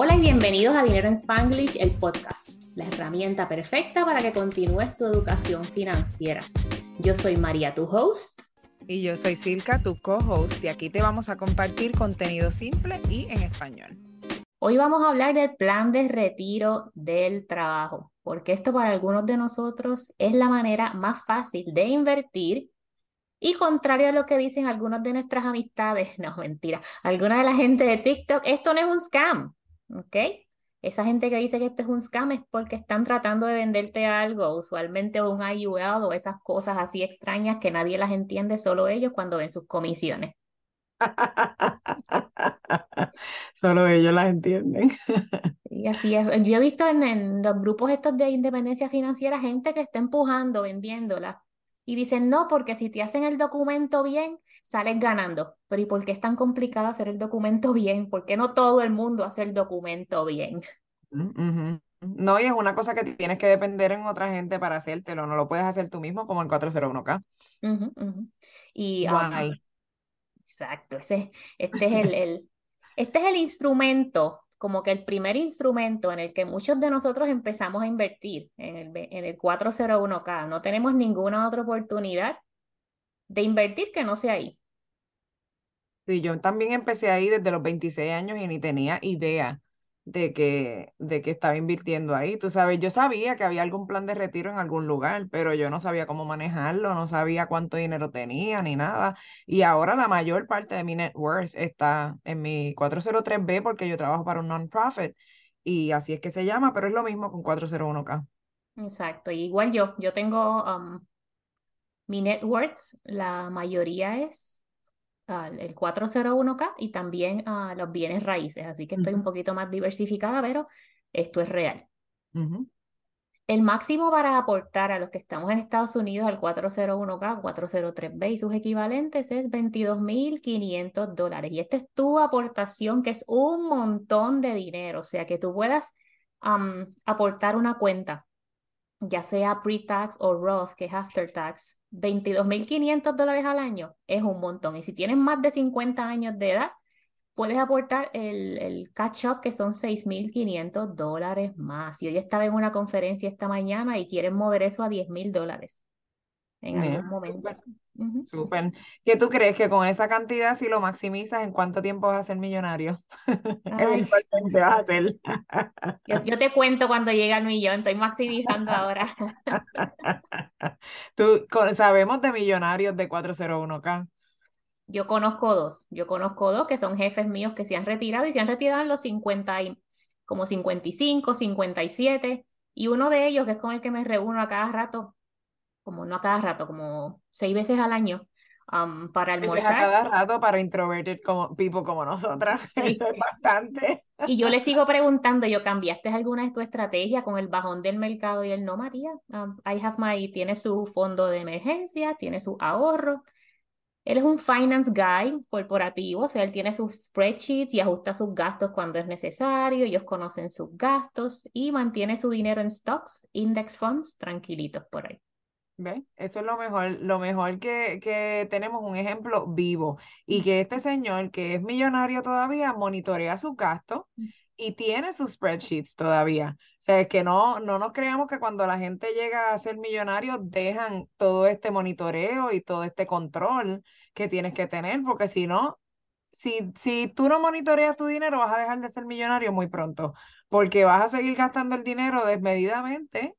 Hola y bienvenidos a Dinero en Spanglish, el podcast, la herramienta perfecta para que continúes tu educación financiera. Yo soy María, tu host. Y yo soy Silka, tu co-host, y aquí te vamos a compartir contenido simple y en español. Hoy vamos a hablar del plan de retiro del trabajo, porque esto para algunos de nosotros es la manera más fácil de invertir y contrario a lo que dicen algunos de nuestras amistades, no, mentira, alguna de la gente de TikTok, esto no es un scam. ¿Ok? Esa gente que dice que esto es un scam es porque están tratando de venderte algo, usualmente un IUL o esas cosas así extrañas que nadie las entiende, solo ellos cuando ven sus comisiones. Solo ellos las entienden. Y así es. Yo he visto en, en, los grupos estos de independencia financiera gente que está empujando, vendiéndola y dicen, no, porque si te hacen el documento bien, sales ganando. Pero ¿y por qué es tan complicado hacer el documento bien? ¿Por qué no todo el mundo hace el documento bien? No, y es una cosa que tienes que depender en otra gente para hacértelo, no lo puedes hacer tú mismo como el 401k. Y, um, exacto, ese, este, es el, el, este es el instrumento como que el primer instrumento en el que muchos de nosotros empezamos a invertir en el, en el 401k. No tenemos ninguna otra oportunidad de invertir que no sea ahí. Sí, yo también empecé ahí desde los 26 años y ni tenía idea de que, de que estaba invirtiendo ahí. Tú sabes, yo sabía que había algún plan de retiro en algún lugar, pero yo no sabía cómo manejarlo, no sabía cuánto dinero tenía ni nada. Y ahora la mayor parte de mi net worth está en mi 403B porque yo trabajo para un non-profit y así es que se llama, pero es lo mismo con 401k. Exacto, igual yo, yo tengo um, mi net worth, la mayoría es el 401k y también a los bienes raíces, así que estoy un poquito más diversificada, pero esto es real. El máximo para aportar a los que estamos en Estados Unidos al 401k, 403b y sus equivalentes es 22.500 dólares. Y esta es tu aportación, que es un montón de dinero, o sea que tú puedas aportar una cuenta ya sea pre-tax o Roth, que es after tax, 22.500 dólares al año es un montón. Y si tienes más de 50 años de edad, puedes aportar el, el catch-up, que son 6.500 dólares más. Y hoy estaba en una conferencia esta mañana y quieren mover eso a 10.000 dólares en algún momento. Súper. ¿Qué tú crees que con esa cantidad, si lo maximizas, en cuánto tiempo vas a ser millonario? Eventualmente vas a ser. Yo, te cuento cuando llega el millón, estoy maximizando ahora. tú, sabemos de millonarios de 401k. Yo conozco dos, yo conozco dos que son jefes míos que se han retirado y se han retirado en los 50 y, como 55, 57 y uno de ellos que es con el que me reúno a cada rato como no a cada rato, como seis veces al año, um, para almorzar. a cada rato para introverted como people como nosotras. Eso es bastante. Y yo le sigo preguntando, yo cambiaste alguna de tu estrategia con el bajón del mercado y él no, María. Um, I have my, tiene su fondo de emergencia, tiene su ahorro. Él es un finance guy corporativo, o sea, él tiene sus spreadsheets y ajusta sus gastos cuando es necesario, ellos conocen sus gastos y mantiene su dinero en stocks, index funds, tranquilitos por ahí. ¿Ve? Eso es lo mejor, lo mejor que, que tenemos un ejemplo vivo y que este señor que es millonario todavía monitorea sus gastos mm. y tiene sus spreadsheets todavía. O sea, es que no, no nos creamos que cuando la gente llega a ser millonario dejan todo este monitoreo y todo este control que tienes que tener, porque si no, si, si tú no monitoreas tu dinero, vas a dejar de ser millonario muy pronto, porque vas a seguir gastando el dinero desmedidamente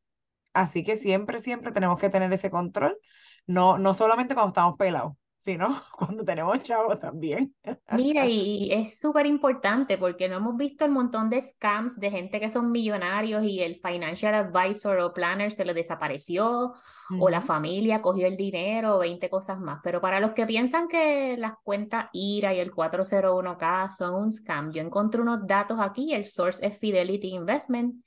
Así que siempre, siempre tenemos que tener ese control, no, no solamente cuando estamos pelados, sino cuando tenemos chavos también. Mira, y es súper importante porque no hemos visto el montón de scams de gente que son millonarios y el financial advisor o planner se le desapareció o la familia cogió el dinero o 20 cosas más. Pero para los que piensan que las cuentas IRA y el 401k son un scam, yo encontré unos datos aquí, el source es Fidelity Investment,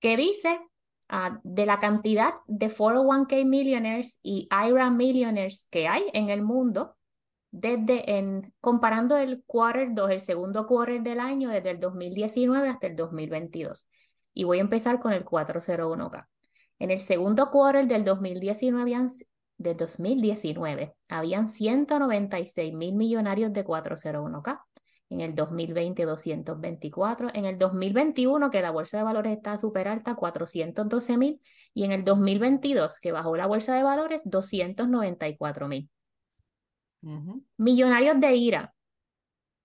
que dice Ah, de la cantidad de 401k millionaires y IRA millionaires que hay en el mundo, desde en, comparando el quarter 2, el segundo quarter del año, desde el 2019 hasta el 2022. Y voy a empezar con el 401k. En el segundo quarter del 2019, de 2019 habían 196 mil millonarios de 401k. En el 2020 224, en el 2021 que la bolsa de valores está súper alta 412 mil y en el 2022 que bajó la bolsa de valores 294 mil. Millonarios de IRA,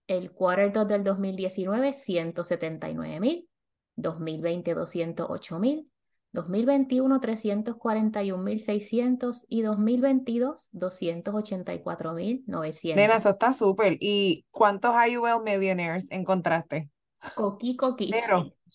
el quarter 2 del 2019 179 mil, 2020 208 mil, 2021 341.600 y 2022 284.900. Nena, eso está súper. ¿Y cuántos IUL Millionaires encontraste? Coqui, coqui.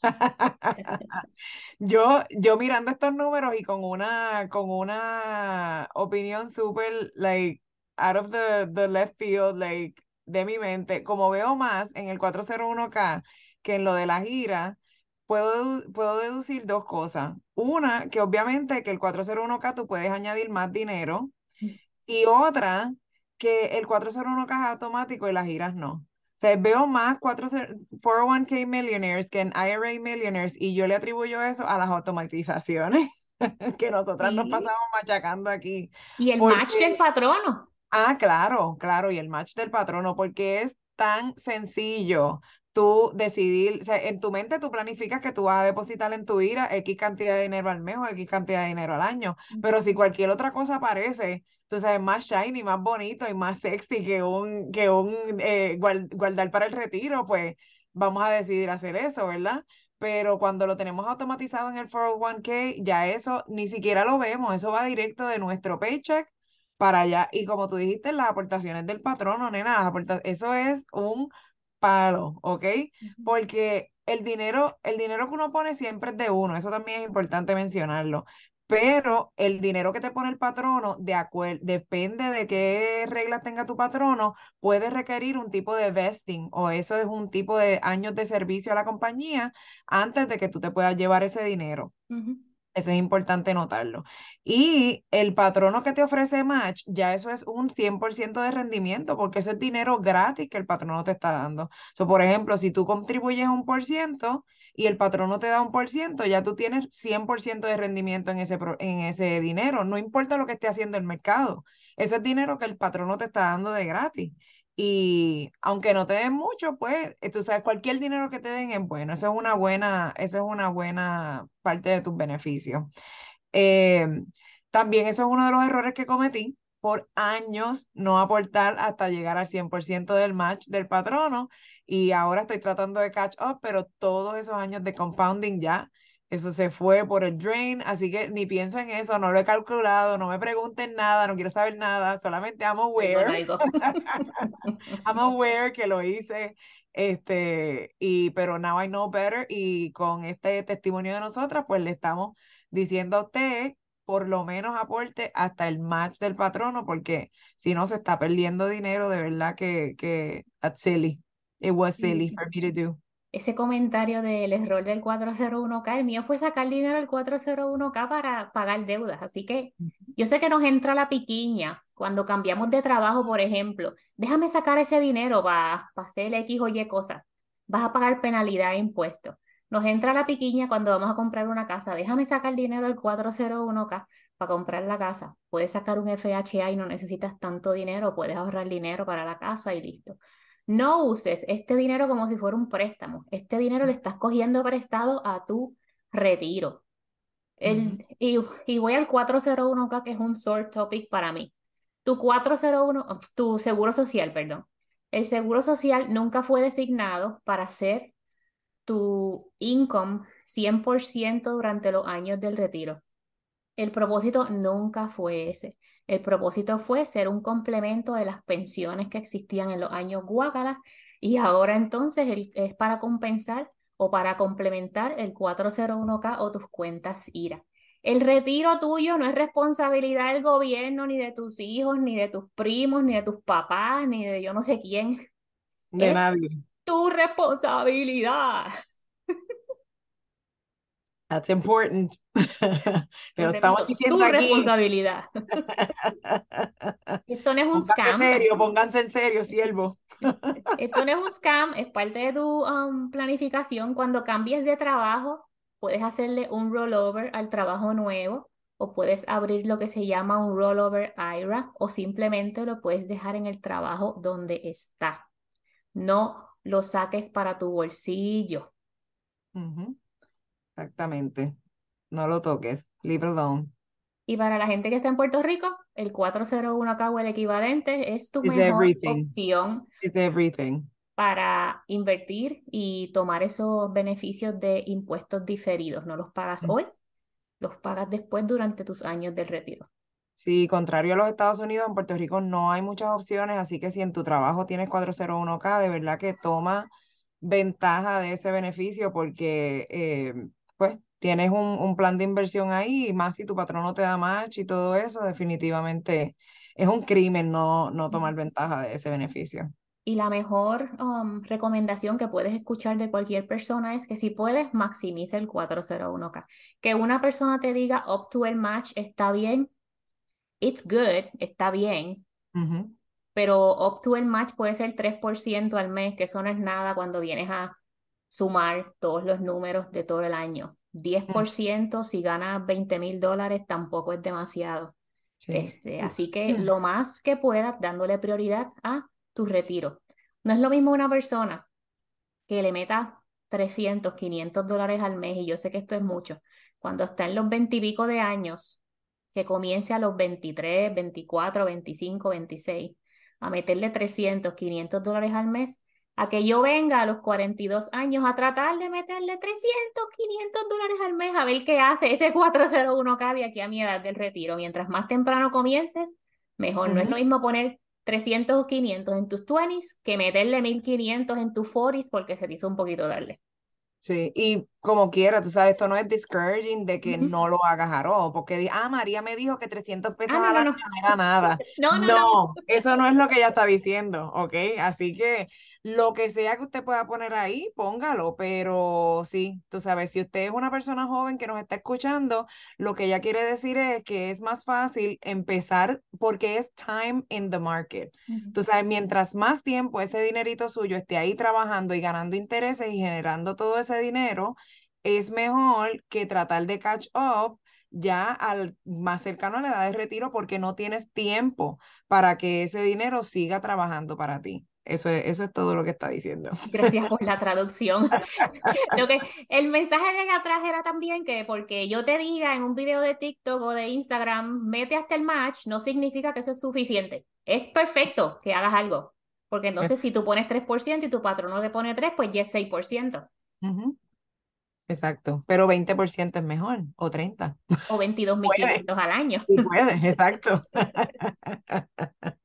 yo, yo mirando estos números y con una, con una opinión súper, like, out of the, the left field, like, de mi mente, como veo más en el 401k que en lo de la gira, puedo, puedo deducir dos cosas. Una, que obviamente que el 401k tú puedes añadir más dinero. Y otra, que el 401k es automático y las giras no. O sea, veo más 401k millionaires que en IRA millionaires y yo le atribuyo eso a las automatizaciones que nosotras nos pasamos machacando aquí. Y el match del patrono. Ah, claro, claro, y el match del patrono, porque es tan sencillo tú decidir, o sea, en tu mente tú planificas que tú vas a depositar en tu IRA X cantidad de dinero al mes o X cantidad de dinero al año, pero si cualquier otra cosa aparece, tú sabes, más shiny, más bonito y más sexy que un, que un eh, guardar para el retiro, pues vamos a decidir hacer eso, ¿verdad? Pero cuando lo tenemos automatizado en el 401k, ya eso ni siquiera lo vemos, eso va directo de nuestro paycheck para allá. Y como tú dijiste, las aportaciones del patrono, nena, eso es un palo, ¿ok? Porque el dinero, el dinero que uno pone siempre es de uno, eso también es importante mencionarlo. Pero el dinero que te pone el patrono, de acuerdo, depende de qué reglas tenga tu patrono, puede requerir un tipo de vesting o eso es un tipo de años de servicio a la compañía antes de que tú te puedas llevar ese dinero. Eso es importante notarlo. Y el patrono que te ofrece Match, ya eso es un 100% de rendimiento, porque eso es dinero gratis que el patrono te está dando. So, por ejemplo, si tú contribuyes un por ciento y el patrono te da un por ciento, ya tú tienes 100% de rendimiento en ese, en ese dinero. No importa lo que esté haciendo el mercado. Ese es dinero que el patrono te está dando de gratis. Y aunque no te den mucho, pues, eh, tú sabes, cualquier dinero que te den es bueno. Eso es una buena, eso es una buena parte de tus beneficios. Em, también eso es uno de los errores que cometí por años no aportar hasta llegar al 100% del match del patrono y ahora estoy tratando de catch up, pero todos esos años de compounding ya eso se fue por el drain, así que ni pienso en eso, no lo he calculado, no me pregunten nada, no quiero saber nada, solamente I'm aware. I'm aware que lo hice, este, y, pero now I know better, y con este testimonio de nosotras, pues le estamos diciendo a usted, por lo menos aporte hasta el match del patrono, porque si no se está perdiendo dinero, de verdad que, que that's silly. It was silly for me to do ese comentario del error del 401k, el mío fue sacar dinero del 401k para pagar deudas. Así que yo sé que nos entra la piquiña cuando cambiamos de trabajo, por ejemplo. Déjame sacar ese dinero para, para hacer X o Y cosas. Vas a pagar penalidad e impuestos. Nos entra la piquiña cuando vamos a comprar una casa. Déjame sacar dinero del 401k para comprar la casa. Puedes sacar un FHA y no necesitas tanto dinero. Puedes ahorrar dinero para la casa y listo. No uses este dinero como si fuera un préstamo. Este dinero le estás cogiendo prestado a tu retiro. El, y, y, voy al 401k, que es un sore topic para mí. Tu 401, tu seguro social, perdón. El seguro social nunca fue designado para ser tu income 100% durante los años del retiro. El propósito nunca fue ese. El propósito fue ser un complemento de las pensiones que existían en los años Guácala y ahora entonces es para compensar o para complementar el 401k o tus cuentas IRA. El retiro tuyo no es responsabilidad del gobierno, ni de tus hijos, ni de tus primos, ni de tus papás, ni de yo no sé quién. De nadie. Tu responsabilidad. That's important. Pero estamos diciendo tu responsabilidad. Esto no es un scam. En serio, pónganse en serio, siervo. Esto no es un scam, es parte de tu um, planificación. Cuando cambies de trabajo, puedes hacerle un rollover al trabajo nuevo o puedes abrir lo que se llama un rollover IRA o simplemente lo puedes dejar en el trabajo donde está. No lo saques para tu bolsillo. Exactamente. No lo toques. Leave alone. Y para la gente que está en Puerto Rico, el 401k o el equivalente es tu mejor opción everything. para invertir y tomar esos beneficios de impuestos diferidos. No los pagas mm. hoy, los pagas después durante tus años del retiro. Sí, contrario a los Estados Unidos, en Puerto Rico no hay muchas opciones, así que si en tu trabajo tienes 401k, de verdad que toma ventaja de ese beneficio porque eh, pues tienes un, un, plan de inversión ahí y más si tu patrón no te da match y todo eso, definitivamente es un crimen no, no tomar ventaja de ese beneficio. Y la mejor um, recomendación que puedes escuchar de cualquier persona es que si puedes, maximice el 401k. Que una persona te diga up to el match está bien, it's good, está bien, pero up to el match puede ser 3% al mes, que eso no es nada cuando vienes a sumar todos los números de todo el año. 10% si ganas 20 mil dólares tampoco es demasiado. Este, así que lo más que puedas, dándole prioridad a tu retiro. No es lo mismo una persona que le meta 300, 500 dólares al mes, y yo sé que esto es mucho, cuando está en los 20 y pico de años, que comience a los 23, 24, 25, 26 a meterle 300, 500 dólares al mes, a que yo venga a los 42 años a tratar de meterle 300, 500 dólares al mes a ver qué hace ese 401k de aquí a mi edad del retiro. Mientras más temprano comiences, mejor. No es lo mismo poner 300 o 500 en tus 20s que meterle 1500 en tus 40s porque se te hizo un poquito darle. Sí, y como quiera, tú sabes, esto no es discouraging de que no lo hagas a porque, ah, María me dijo que 300 pesos ah, no, no, no. era nada. no, no, no, eso no es lo que ella está diciendo, ¿ok? Así que lo que sea que usted pueda poner ahí, póngalo, pero sí, tú sabes, si usted es una persona joven que nos está escuchando, lo que ella quiere decir es que es más fácil empezar porque es time in the market. Tú sabes, mientras más tiempo ese dinerito suyo esté ahí trabajando y ganando intereses y generando todo ese dinero, es mejor que tratar de catch up ya al más cercano a la edad de retiro porque no tienes tiempo para que ese dinero siga trabajando para ti. Eso es, eso es todo lo que está diciendo. Gracias por la traducción. lo que, el mensaje de atrás era también que porque yo te diga en un video de TikTok o de Instagram, mete hasta el match, no significa que eso es suficiente. Es perfecto que hagas algo. Porque entonces si tú pones 3% y tu patrón no le pone 3, pues ya es 6%. Exacto, pero 20% es mejor, o 30. O 22.500 al año. Sí puedes, exacto.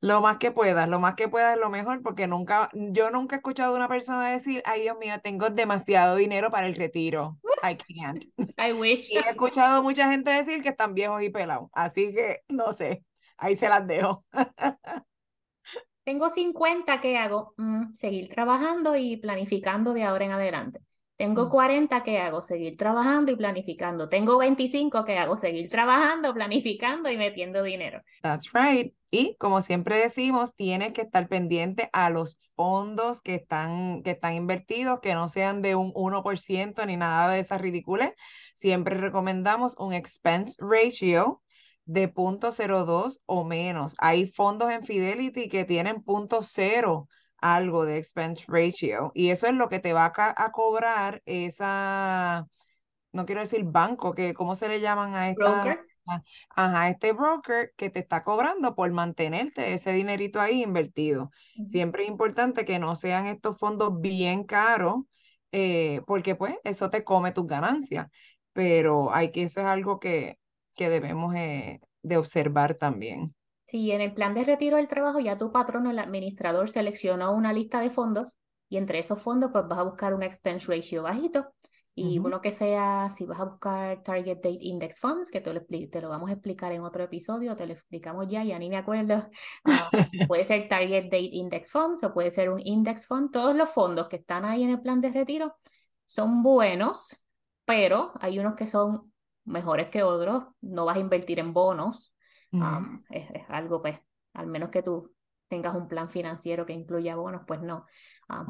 lo más que puedas, lo más que puedas es lo mejor, porque nunca, yo nunca he escuchado a una persona decir, ay Dios mío, tengo demasiado dinero para el retiro. I can't. I wish. Y he escuchado mucha gente decir que están viejos y pelados, así que no sé, ahí se las dejo. tengo 50, ¿qué hago? Mm, seguir trabajando y planificando de ahora en adelante. Tengo 40, mm. ¿qué hago? Seguir trabajando y planificando. Tengo 25, ¿qué hago? Seguir trabajando, planificando y metiendo dinero. That's right. Y como siempre decimos, tienes que estar pendiente a los fondos que están, que están invertidos, que no sean de un 1% ni nada de esas ridículas. Siempre recomendamos un expense ratio de 0.02 o menos. Hay fondos en Fidelity que tienen 0.0 algo de expense ratio y eso es lo que te va a, cobrar esa, no quiero decir banco, que ¿cómo se le llaman a esta? Broker. Ajá, este broker que te está cobrando por mantenerte ese dinerito ahí invertido. Siempre es importante que no sean estos fondos bien caros, eh, porque pues eso te come tus ganancias, pero hay que, eso es algo que, que debemos eh, de observar también. Si en el plan de retiro del trabajo ya tu patrono, el administrador, seleccionó una lista de fondos y entre esos fondos pues vas a buscar un expense ratio bajito y uno que sea, si vas a buscar Target Date Index Funds, que te lo, te lo vamos a explicar en otro episodio, te lo explicamos ya, ya ni me acuerdo. Ah, puede ser Target Date Index Funds o puede ser un Index Fund. Todos los fondos que están ahí en el plan de retiro son buenos, pero hay unos que son mejores que otros. No vas a invertir en bonos, es, algo, pues, al menos que tú tengas un plan financiero que incluya bonos, pues no.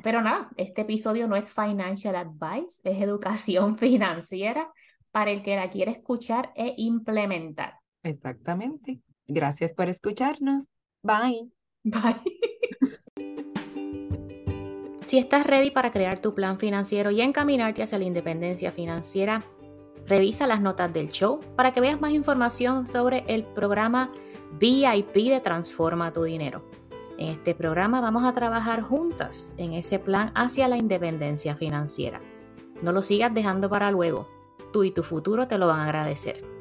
pero nada, este episodio no es financial advice, es educación financiera para el que la quiere escuchar e implementar. Exactamente. Gracias por escucharnos. Bye. Bye. Si estás ready para crear tu plan financiero y encaminarte hacia la independencia financiera, revisa las notas del show para que veas más información sobre el programa VIP de Transforma tu Dinero. En este programa vamos a trabajar juntas en ese plan hacia la independencia financiera. No lo sigas dejando para luego. Tú y tu futuro te lo van a agradecer.